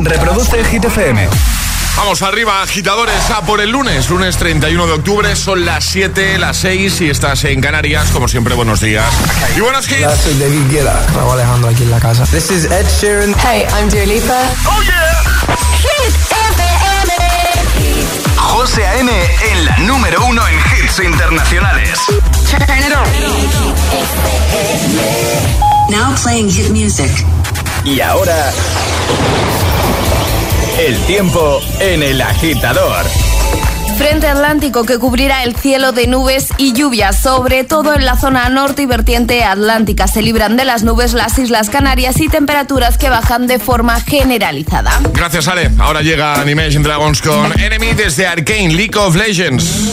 Reproduce Hit FM. Vamos arriba, agitadores, a por el lunes, lunes 31 de octubre, son las 7, las 6 y estás en Canarias, como siempre, buenos días. Y buenas hits. Hola, soy David Guetta, Raúl Alejandro aquí en la casa. This is Ed Sheeran. Hey, I'm Dua Lipa. ¡Oh, yeah! Hit FM. José A.M. en la número uno en hits internacionales. Turn it on. Now playing hit music. Y ahora... El tiempo en el agitador. Frente atlántico que cubrirá el cielo de nubes y lluvias, sobre todo en la zona norte y vertiente atlántica. Se libran de las nubes las Islas Canarias y temperaturas que bajan de forma generalizada. Gracias, Ale. Ahora llega Animation Dragons con Enemy desde Arcane League of Legends.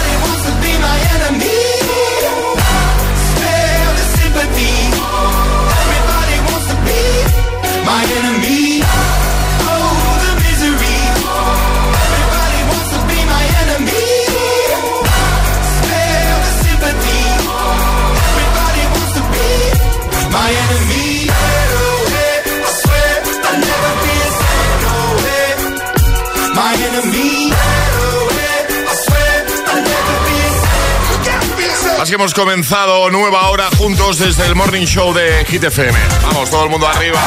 Así hemos comenzado nueva hora juntos desde el Morning Show de Hit FM. Vamos, todo el mundo arriba.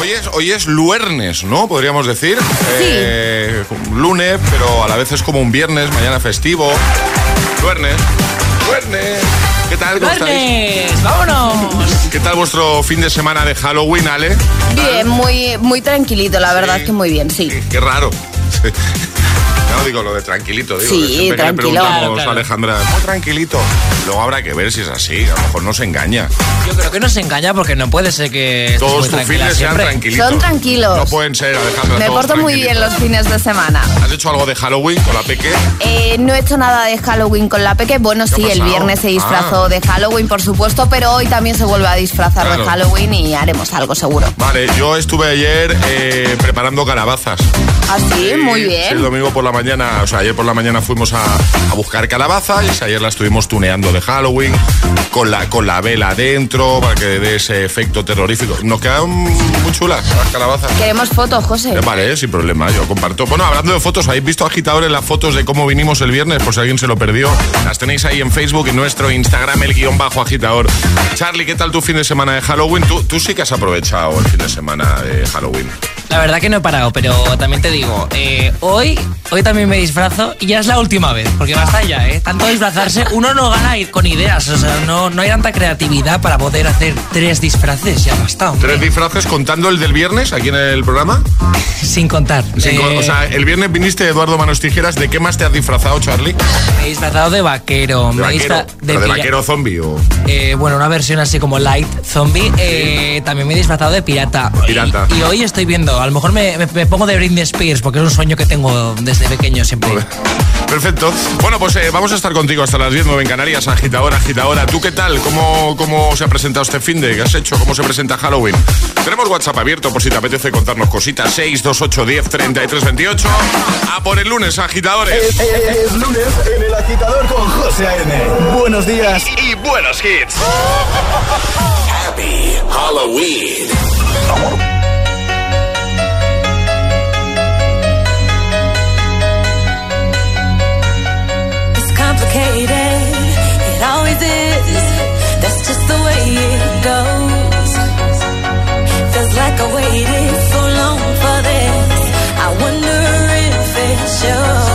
Hoy es, hoy es luernes, ¿no? Podríamos decir. Eh, lunes, pero a la vez es como un viernes, mañana festivo. Luernes. Luernes. ¿Qué tal? ¿Cómo estáis? ¡Vámonos! ¿Qué tal vuestro fin de semana de Halloween, Ale? Bien, muy, muy tranquilito, la verdad Sí. es que muy bien, sí. Qué, qué raro. Digo lo de tranquilito, digo. Sí, que siempre tranquilo. que le preguntamos Claro, claro. a Alejandra, muy tranquilito. Luego habrá que ver si es así, a lo mejor no se engaña. Yo creo que no se engaña porque no puede ser que Todos tus fines sean tranquilitos. Son tranquilos. No pueden ser, Alejandra. Me porto muy bien los fines de semana. ¿Has hecho algo de Halloween con la peque? Eh, no he hecho nada de Halloween con la peque. Bueno, ¿Qué ha sí, el viernes se disfrazó Ah. de Halloween, por supuesto, pero hoy también se vuelve a disfrazar Claro. de Halloween y haremos algo seguro. Vale, yo estuve ayer eh, preparando calabazas. Así, Sí, muy sí, bien. el domingo por la mañana, o sea, ayer por la mañana fuimos a, a buscar calabazas y ayer la estuvimos tuneando de Halloween con la, con la vela dentro para que dé ese efecto terrorífico. Nos quedan muy chulas las calabazas. Queremos fotos, José. Eh, Vale, sin problema, yo comparto. Bueno, hablando de fotos, ¿habéis visto agitadores las fotos de cómo vinimos el viernes? Por si alguien se lo perdió. Las tenéis ahí en Facebook, en nuestro Instagram, el guion bajo agitador. Charlie, ¿qué tal tu fin de semana de Halloween? Tú, tú sí que has aprovechado el fin de semana de Halloween. La verdad que no he parado, pero también te digo, eh, hoy, hoy también me disfrazo y ya es la última vez, porque basta ya, ¿eh? Tanto disfrazarse, uno no gana ir con ideas, o sea, no, no hay tanta creatividad para poder hacer tres disfraces, ya basta. hombre. ¿Tres disfraces contando el del viernes aquí en el programa? Sin contar. Sin Eh, o sea, el viernes viniste Eduardo Manos Tijeras. ¿De qué más te has disfrazado, Charlie? me he disfrazado de vaquero, ¿De me vaquero? disfra- ¿Pero de vaquero zombie o...? Eh, bueno, una versión así como light zombie. También me he disfrazado de pirata. Pirata. Y, y hoy estoy viendo, a lo mejor me, me- me pongo de Britney Spears porque es un sueño que tengo desde pequeño siempre. Perfecto. Bueno, pues eh, vamos a estar contigo hasta las 10, 9 en Canarias, agitadora, agitadora. ¿Tú qué tal? ¿Cómo, ¿Cómo se ha presentado este fin de? ¿Qué has hecho? ¿Cómo se presenta Halloween? Tenemos WhatsApp abierto por si te apetece contarnos cositas. 628 10 33 28. A por el lunes, agitadores. Es, es lunes en el agitador con José A.M. Buenos días. Y buenos hits. Happy Halloween. Complicated, it always is. That's just the way it goes. Feels like I waited so long for this. I wonder if it shows.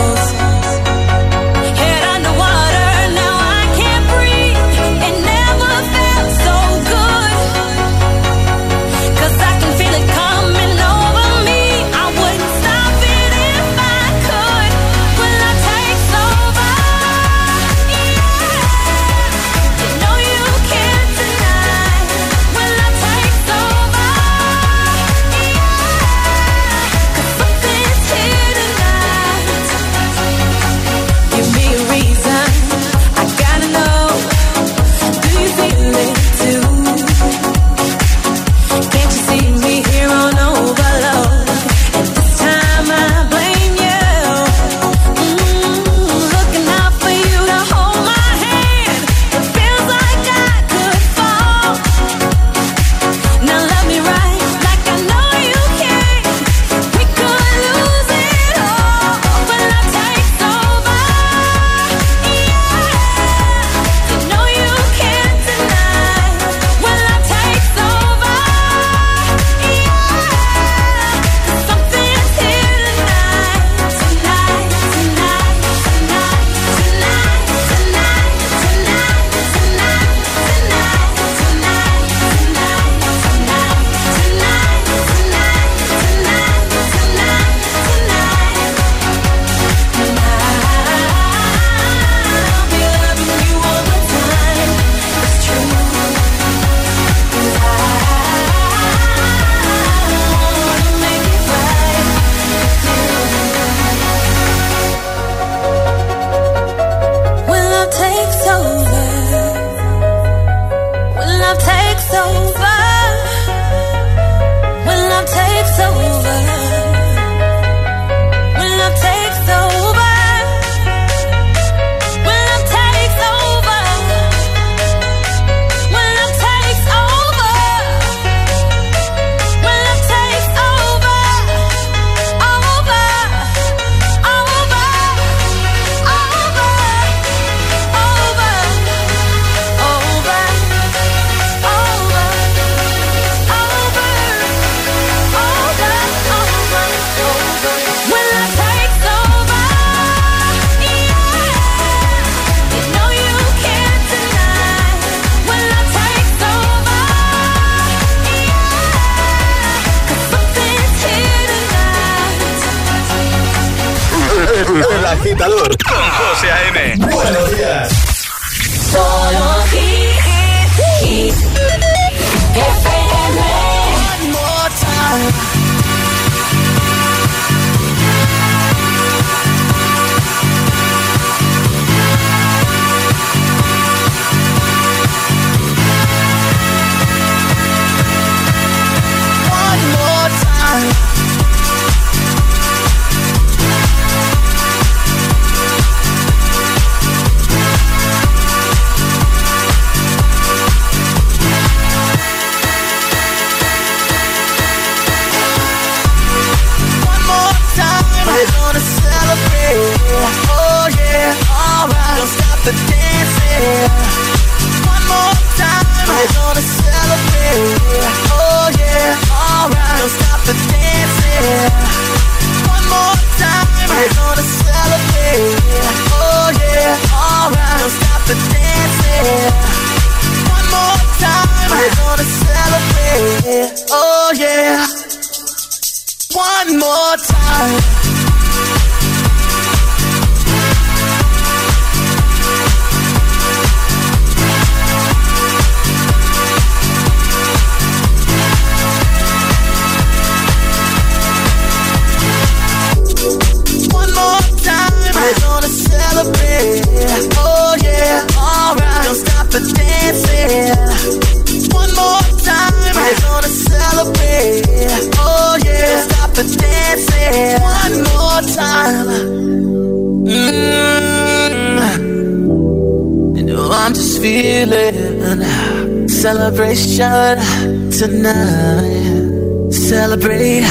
Celebration tonight. Celebrate.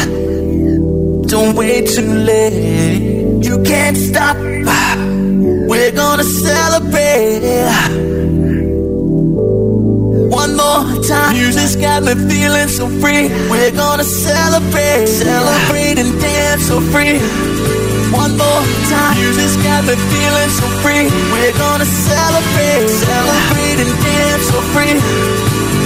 Don't wait too late. You can't stop. We're gonna celebrate. One more time. Music's got me feeling so free. We're gonna celebrate. Celebrate and dance so free. One more time. Music's got me feeling so free. We're gonna celebrate. Celebrate and dance so free.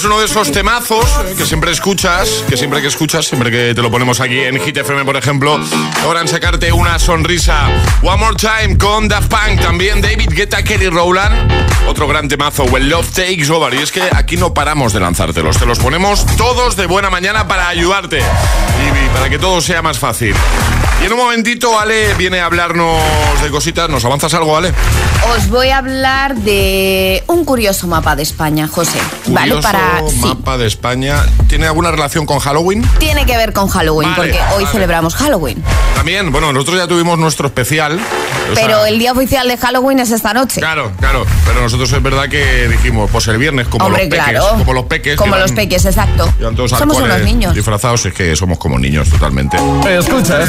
Es uno de esos temazos que siempre escuchas, que siempre que escuchas, siempre que te lo ponemos aquí en Hit FM, por ejemplo, logran sacarte una sonrisa. One More Time con Daft Punk, también David Guetta, Kelly Rowland, otro gran temazo, When Love Takes Over. Y es que aquí no paramos de lanzártelos, te los ponemos todos de buena mañana para ayudarte y para que todo sea más fácil. Y en un momentito, Ale viene a hablarnos de cositas. ¿Nos avanzas algo, Ale? Os voy a hablar de un curioso mapa de España, José. ¿Vale? Curioso Para. sí, mapa de España. ¿Tiene alguna relación con Halloween? tiene que ver con Halloween, Vale, porque hoy vale. celebramos Halloween. También, bueno, nosotros ya tuvimos nuestro especial. o Pero sea, el día oficial de Halloween es esta noche. Claro, claro. Pero nosotros es verdad que dijimos, pues el viernes, como Hombre, los peques. claro. Como los peques. Como los van- peques, exacto. todos Somos unos niños. Disfrazados, es que somos como niños totalmente. Escuchas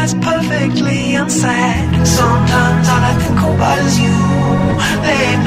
that's perfectly unsaid. Sometimes all I think about is you, baby.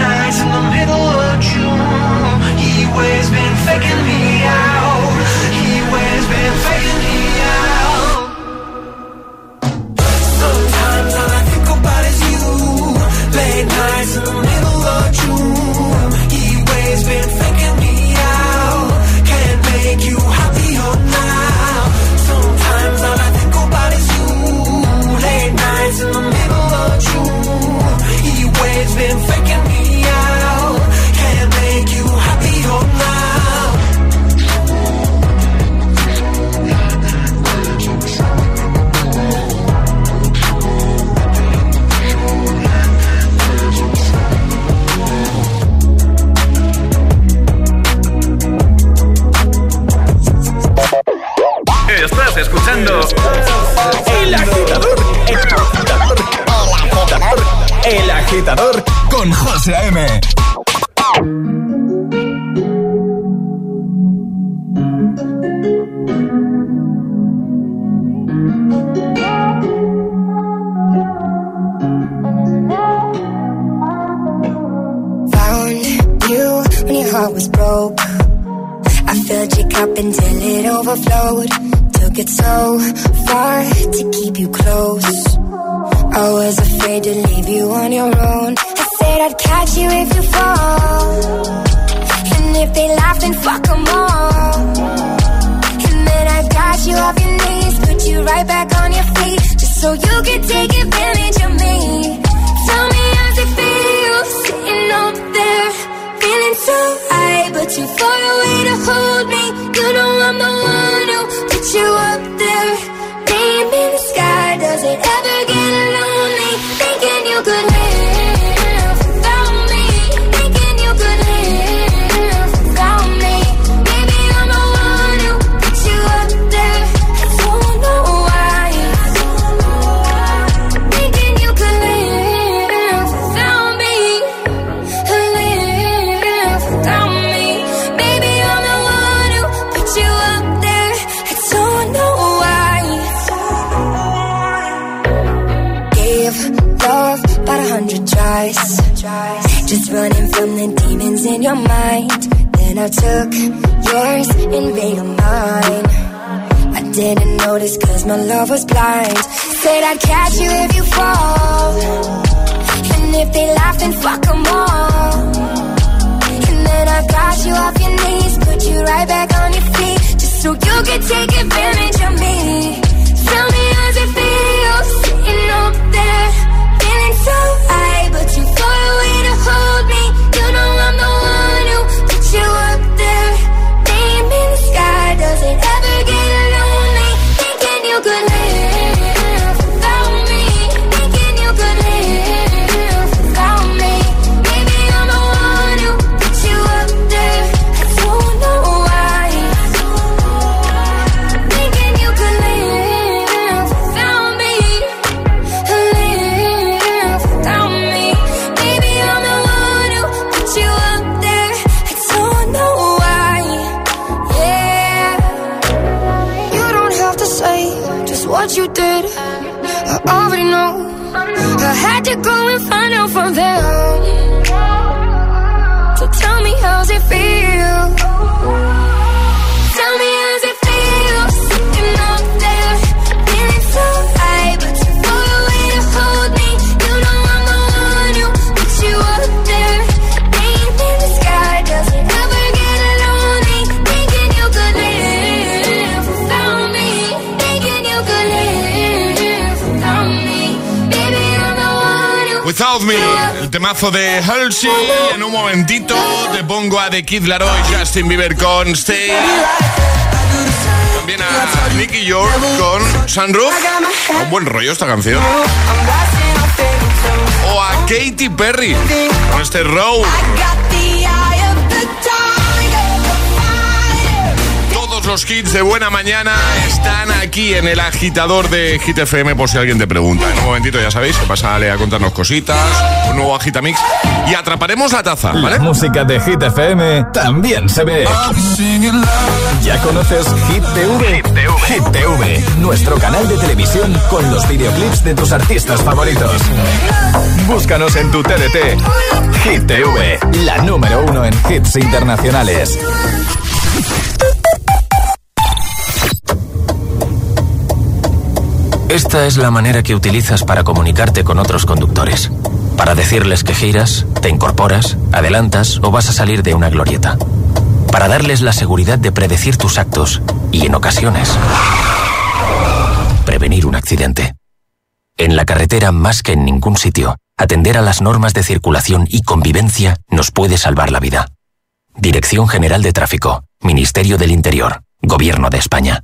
temazo de Halsey. En un momentito te pongo a The Kid Laroi, Justin Bieber con Stay. También a Nicky York con Sunroof. Un buen rollo esta canción. O a Katy Perry con este Row. Los hits de buena mañana están aquí en el agitador de Hit FM, por si alguien te pregunta. En un momentito, ya sabéis, que pasa a contarnos cositas, un nuevo agitamix y atraparemos la taza, ¿vale? La música de Hit FM también se ve. ¿Ya conoces Hit TV? Hit TV, nuestro canal de televisión con los videoclips de tus artistas favoritos. Búscanos en tu TDT. Hit TV, la número uno en hits internacionales. Esta es la manera que utilizas para comunicarte con otros conductores. Para decirles que giras, te incorporas, adelantas o vas a salir de una glorieta. Para darles la seguridad de predecir tus actos y, en ocasiones, prevenir un accidente. En la carretera, más que en ningún sitio, atender a las normas de circulación y convivencia nos puede salvar la vida. Dirección General de Tráfico, Ministerio del Interior, Gobierno de España.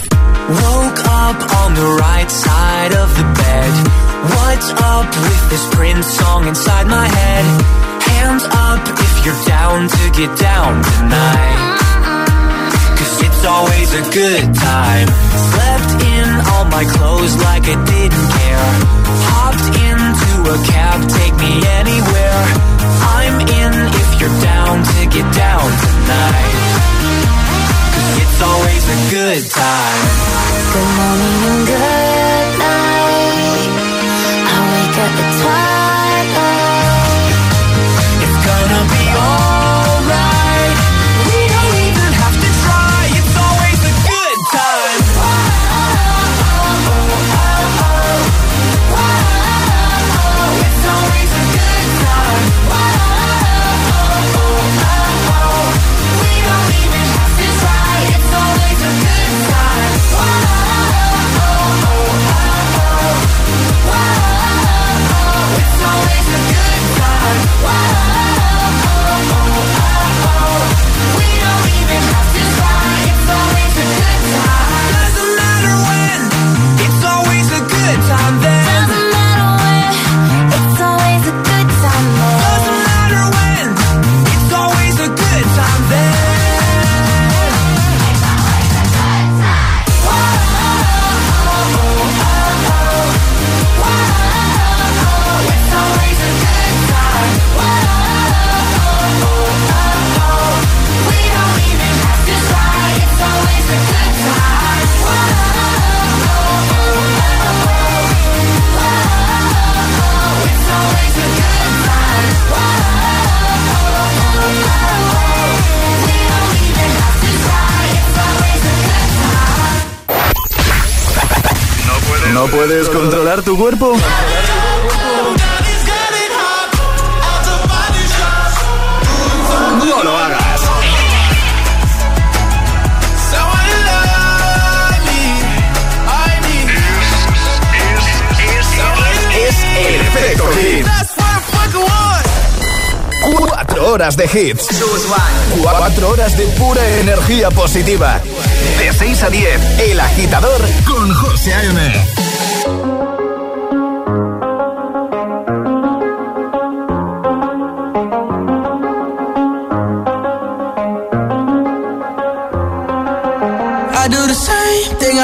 Woke up on the right side of the bed. What's up with this Prince song inside my head? Hands up if you're down to get down tonight. Cause it's always a good time. Slept in all my clothes like I didn't care. Hopped into a cab, take me anywhere. I'm in if you're down to get down tonight. It's always a good time. Good morning and good night. I wake up at twilight. Puedes controlar tu cuerpo? No lo hagas. Es el efecto hit. Cuatro horas de hits. Cuatro horas de pura energía positiva. De 6 a 10, El Agitador con José A.M.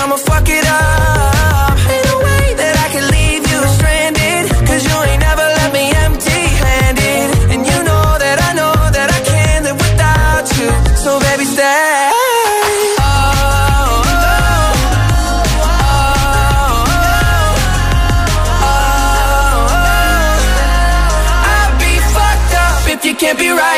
I'ma fuck it up. Ain't no way that I can leave you stranded, 'cause you ain't never left me empty-handed, and you know that I know that I can't live without you. So baby, stay. I'd be fucked up if you can't be right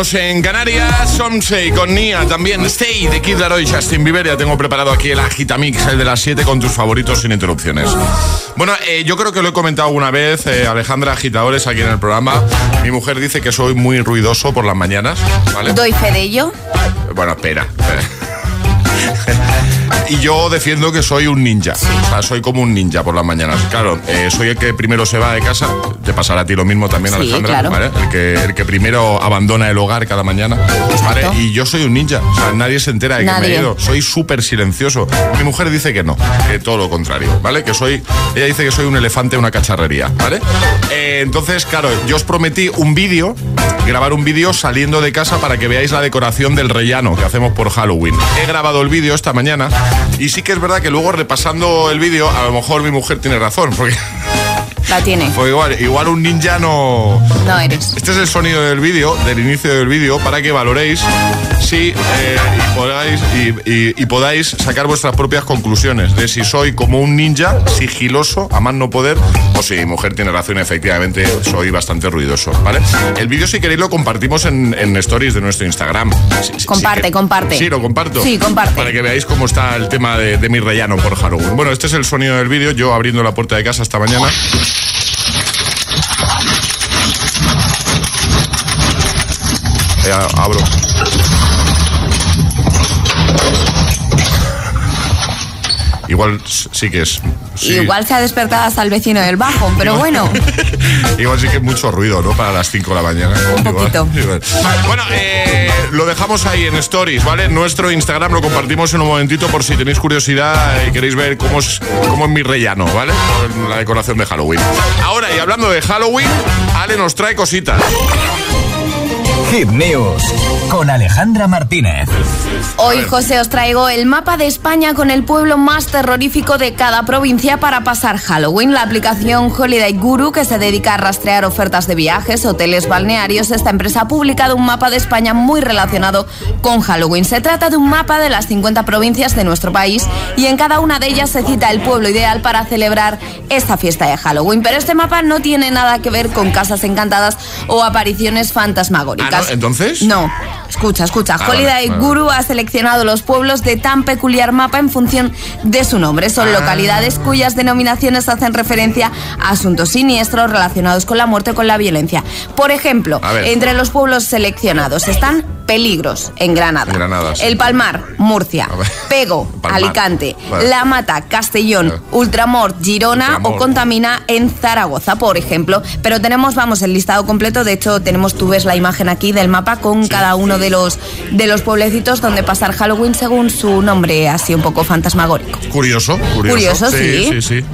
menos en Canarias. Somsei con Nia también. Stay de Kid Laroi y Justin Bieber. Ya tengo preparado aquí el Agitamix, el de las 7 con tus favoritos sin interrupciones. Bueno, eh, yo creo que lo he comentado alguna vez, eh, Alejandra Agitadores, aquí en el programa. Mi mujer dice que soy muy ruidoso por las mañanas, ¿vale? Doy fe de ello. Bueno, espera. espera. Y yo defiendo que soy un ninja. O sea, soy como un ninja por las mañanas. Claro, eh, soy el que primero se va de casa. Te pasará a ti lo mismo también, Sí, Alejandra. claro. ¿vale? El, que, el que primero abandona el hogar cada mañana. ¿vale? Y yo soy un ninja. O sea, nadie se entera de que me he ido. Soy súper silencioso. Mi mujer dice que no, que todo lo contrario, ¿vale? Que soy. Ella dice que soy un elefante, una cacharrería, ¿vale? Eh, entonces, claro, yo os prometí un vídeo, grabar un vídeo saliendo de casa para que veáis la decoración del rellano que hacemos por Halloween. He grabado el vídeo esta mañana y sí que es verdad que luego repasando el vídeo, a lo mejor mi mujer tiene razón, porque, La tiene. porque igual, igual un ninja no. No eres. Este es el sonido del vídeo, del inicio del vídeo, para que valoréis si eh, y, podáis, y, y- y podáis sacar vuestras propias conclusiones de si soy como un ninja, sigiloso, a más no poder, o si mujer tiene razón, efectivamente soy bastante ruidoso, ¿vale? El vídeo, si queréis, lo compartimos en, en stories de nuestro Instagram. Sí, Comparte, que- comparte. Sí, lo comparto. Sí, comparte. Para que veáis cómo está el tema de, de mi rellano por Halloween. Bueno, este es el sonido del vídeo, yo abriendo la puerta de casa esta mañana. Eh, abro. Igual sí que es. Sí. Igual se ha despertado hasta el vecino del bajo, pero bueno. Igual sí que es mucho ruido, ¿no? Para las 5 de la mañana. Un poquito. igual. Bueno, eh, lo dejamos ahí en Stories, ¿vale? Nuestro Instagram lo compartimos en un momentito por si tenéis curiosidad y queréis ver cómo es, cómo es mi rellano, ¿vale? Con La decoración de Halloween. Ahora, y hablando de Halloween, Ale nos trae cositas. Hit News con Alejandra Martínez. Hoy, José, os traigo el mapa de España con el pueblo más terrorífico de cada provincia para pasar Halloween. La aplicación Holiday Guru, que se dedica a rastrear ofertas de viajes, hoteles, balnearios, esta empresa ha publicado un mapa de España muy relacionado con Halloween. Se trata de un mapa de las 50 provincias de nuestro país y en cada una de ellas se cita el pueblo ideal para celebrar esta fiesta de Halloween. Pero este mapa no tiene nada que ver con casas encantadas o apariciones fantasmagóricas. Ah, ¿no? ¿Entonces? No. Escucha, escucha. Ah, Holiday vale. Guru ha seleccionado los pueblos de tan peculiar mapa en función de su nombre. Son Ah. localidades cuyas denominaciones hacen referencia a asuntos siniestros relacionados con la muerte o con la violencia. Por ejemplo, entre los pueblos seleccionados están Peligros, en Granada. En Granada, sí. El Palmar, Murcia. Pego, Palmar. Alicante. Vale. La Mata, Castellón. Vale. Ultramort, Girona o Contamina en Zaragoza, por ejemplo. Pero tenemos, vamos, el listado completo. De hecho, tenemos, tú ves la imagen aquí del mapa con cada uno de los, de los pueblecitos donde pasar Halloween según su nombre, así un poco fantasmagórico. Curioso, curioso. Curioso, sí. sí. Sí, sí.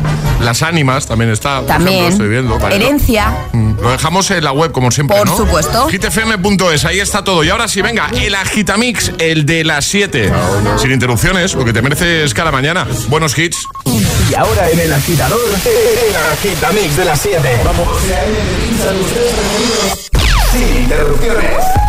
Las ánimas también está. por También. ejemplo, estoy viendo. Vale, Herencia. Mm, Lo dejamos en la web, como siempre, Por ¿no? supuesto. hitfm.es, ahí está todo. Y ahora sí, venga, el Agitamix, el de las 7. Sin interrupciones, lo que te mereces cada mañana. Buenos hits. Y ahora en el agitador, el agitamix de las 7. Vamos. Sin interrupciones.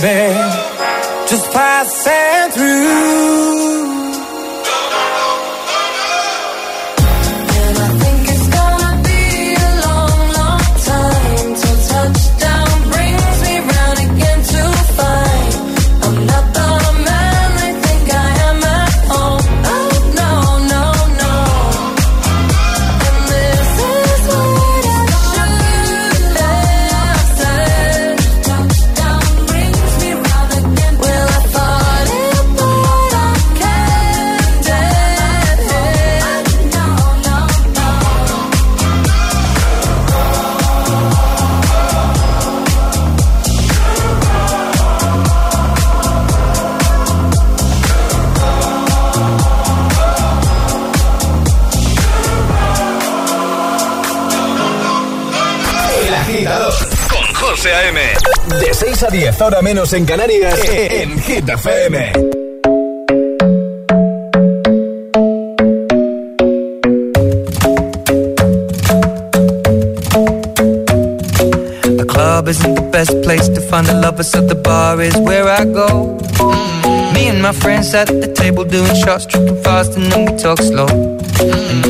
Baby. Just passing through. a 10, ahora menos en Canarias, en Hit FM. The club isn't the best place to find the lovers, so the bar is where I go. Mm. Me and my friends at the table doing shots, tripping fast, and then we talk slow. Mm.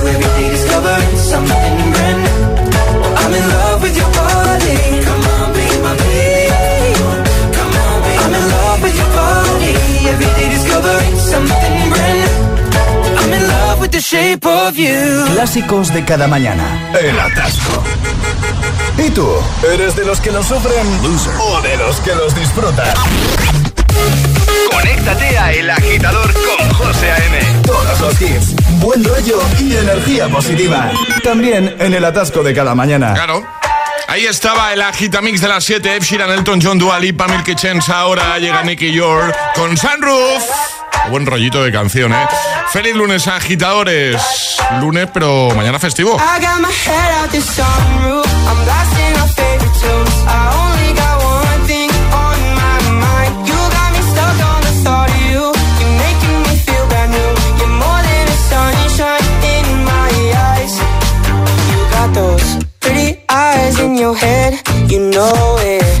Shape of you. Clásicos de cada mañana. El atasco. ¿Y tú? ¿Eres de los que los sufren o de los que los disfrutan? Conéctate a El Agitador con José A.M. Todos los hits, buen rollo y energía positiva. También en el atasco de cada mañana. Claro. Ahí estaba el agitamix de las 7, Ed Sheeran, Elton John, Dua Lipa, Milky Chance. Ahora llega Nicky York con Sunroof. Buen rollito de canción, ¿eh? Feliz lunes, agitadores. Lunes, pero mañana festivo. Your head. You know it.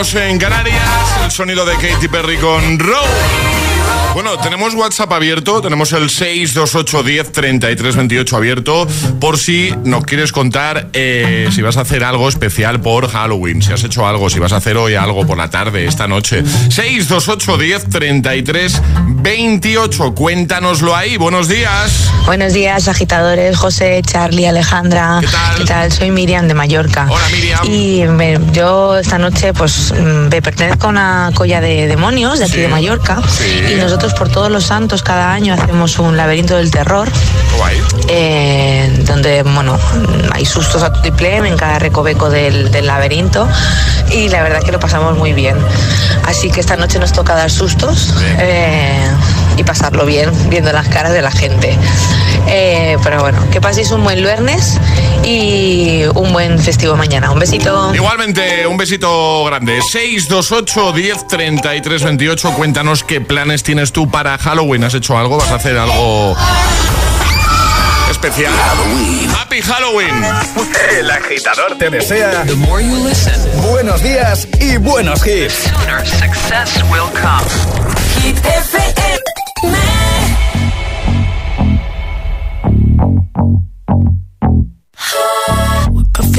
en Canarias, el sonido de Katy Perry con Row. Bueno, tenemos WhatsApp abierto, tenemos el 628 10 33 abierto por si nos quieres contar eh, si vas a hacer algo especial por Halloween, si has hecho algo, si vas a hacer hoy algo por la tarde, esta noche. 628 10 33 28 28. Cuéntanoslo ahí. Buenos días. Buenos días, agitadores. José, Charlie, Alejandra. ¿Qué tal? Soy Miriam de Mallorca. Hola, Miriam. Y yo esta noche, pues, mm, me pertenezco a una colla de demonios de aquí de Mallorca. Y nosotros, por todos los santos, cada año hacemos un laberinto del terror. Guay. Eh, donde, bueno, hay sustos a triplem en cada recoveco del, laberinto. Y la verdad es que lo pasamos muy bien. Así que esta noche nos toca dar sustos y pasarlo bien viendo las caras de la gente. Eh, pero bueno, que paséis un buen lunes y un buen festivo mañana. Un besito. Igualmente, un besito grande. 628 10 33 28. Cuéntanos qué planes tienes tú para Halloween. ¿Has hecho algo? ¿Vas a hacer algo especial? Happy Halloween. El agitador te desea buenos días y buenos hits.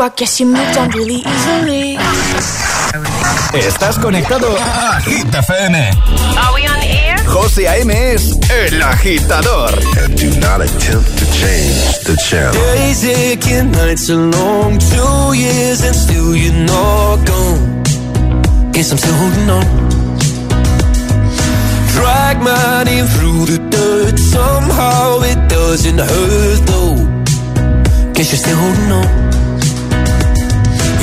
I guess you moved on really easily. Estás conectado a Hit FM. Are we on air? José A.M. es el agitador. Do not attempt to change the channel. Days aching, nights are long, two years and still you're not gone. Guess I'm still holding on. Drag my name through the dirt, somehow it doesn't hurt though. Guess you're still holding on.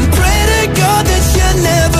and pray to God that you never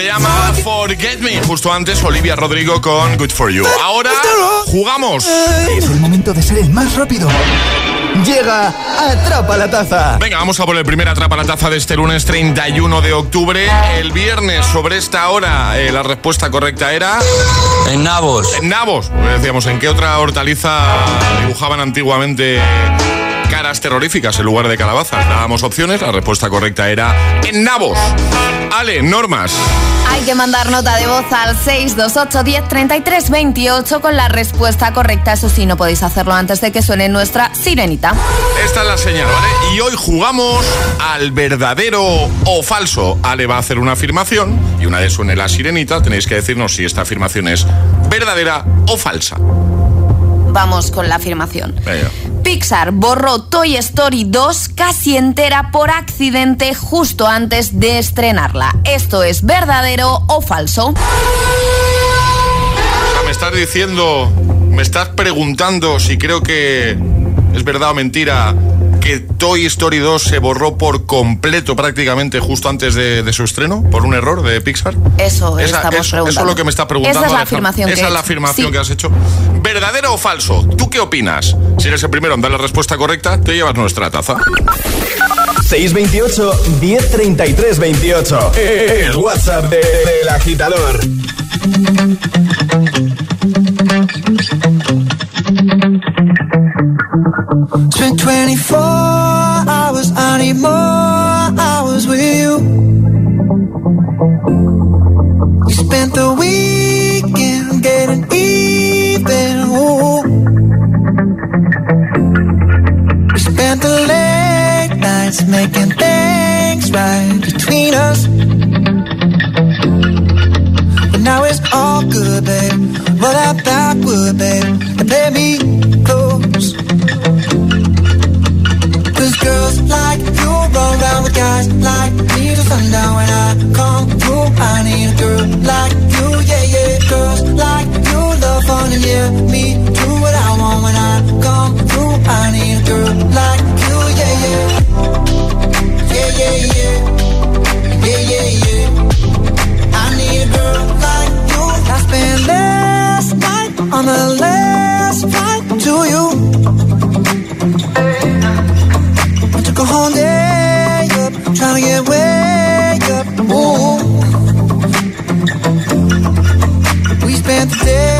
Se llama Forget Me. Justo antes, Olivia Rodrigo con Good For You. Ahora jugamos. Es el momento de ser el más rápido. Llega Atrapa la Taza. Venga, vamos a por el primer Atrapa la Taza de este lunes 31 de octubre. El viernes, sobre esta hora, eh, la respuesta correcta era... En nabos. En nabos. Decíamos, ¿en qué otra hortaliza dibujaban antiguamente caras terroríficas en lugar de calabazas? Dábamos opciones, la respuesta correcta era en nabos. Ale, normas. Hay que mandar nota de voz al 628 10 33 28 con la respuesta correcta. Eso sí, no podéis hacerlo antes de que suene nuestra sirenita. Esta es la señal, ¿vale? Y hoy jugamos al verdadero o falso. Ale va a hacer una afirmación y una vez suene la sirenita tenéis que decirnos si esta afirmación es verdadera o falsa. Vamos con la afirmación. Venga. Pixar borró Toy Story 2 casi entera por accidente justo antes de estrenarla. ¿Esto es verdadero o falso? O sea, me estás diciendo, me estás preguntando si creo que es verdad o mentira que Toy Story 2 se borró por completo prácticamente justo antes de, de su estreno por un error de Pixar. Eso Esa- estamos eso, preguntando. eso es lo que me está preguntando. Esa es la afirmación Esa que es he la hecho. afirmación Sí. que has hecho. ¿Verdadero o falso? ¿Tú qué opinas? Si eres el primero en dar la respuesta correcta, te llevas nuestra taza. 628 1033 28. El WhatsApp de- del agitador. Spent 24 hours, I need more hours with you. We spent the weekend getting even. Ooh. We spent the late nights making things right between us. But now it's all good, babe. Roll that backward, babe, and play me like you run around with guys like me till sundown when I come through. I need a girl like you, yeah, yeah. Girls like you love fun and yeah, me do what I want when I come through. I need a girl like you, yeah, yeah. Yeah, yeah, yeah. Yeah, yeah, yeah. I need a girl like you. I spent last night on the last flight to you. A whole day up, trying to get way up. Ooh. We spent the daylight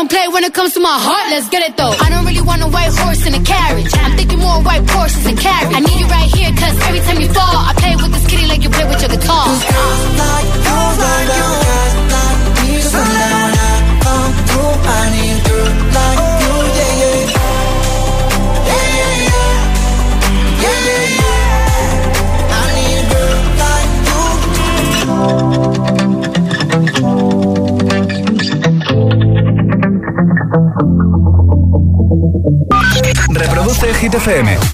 I don't play when it comes to my heart, let's get it though. I don't really want a white horse in a carriage. I'm thinking more white horses and carriage. I need you right here, cause every time you fall, I play with this kitty like you play with your guitar. I a girl like you, yeah, yeah. Yeah, yeah, yeah. Yeah, yeah, I need girl like you. Reproduce Hit FM.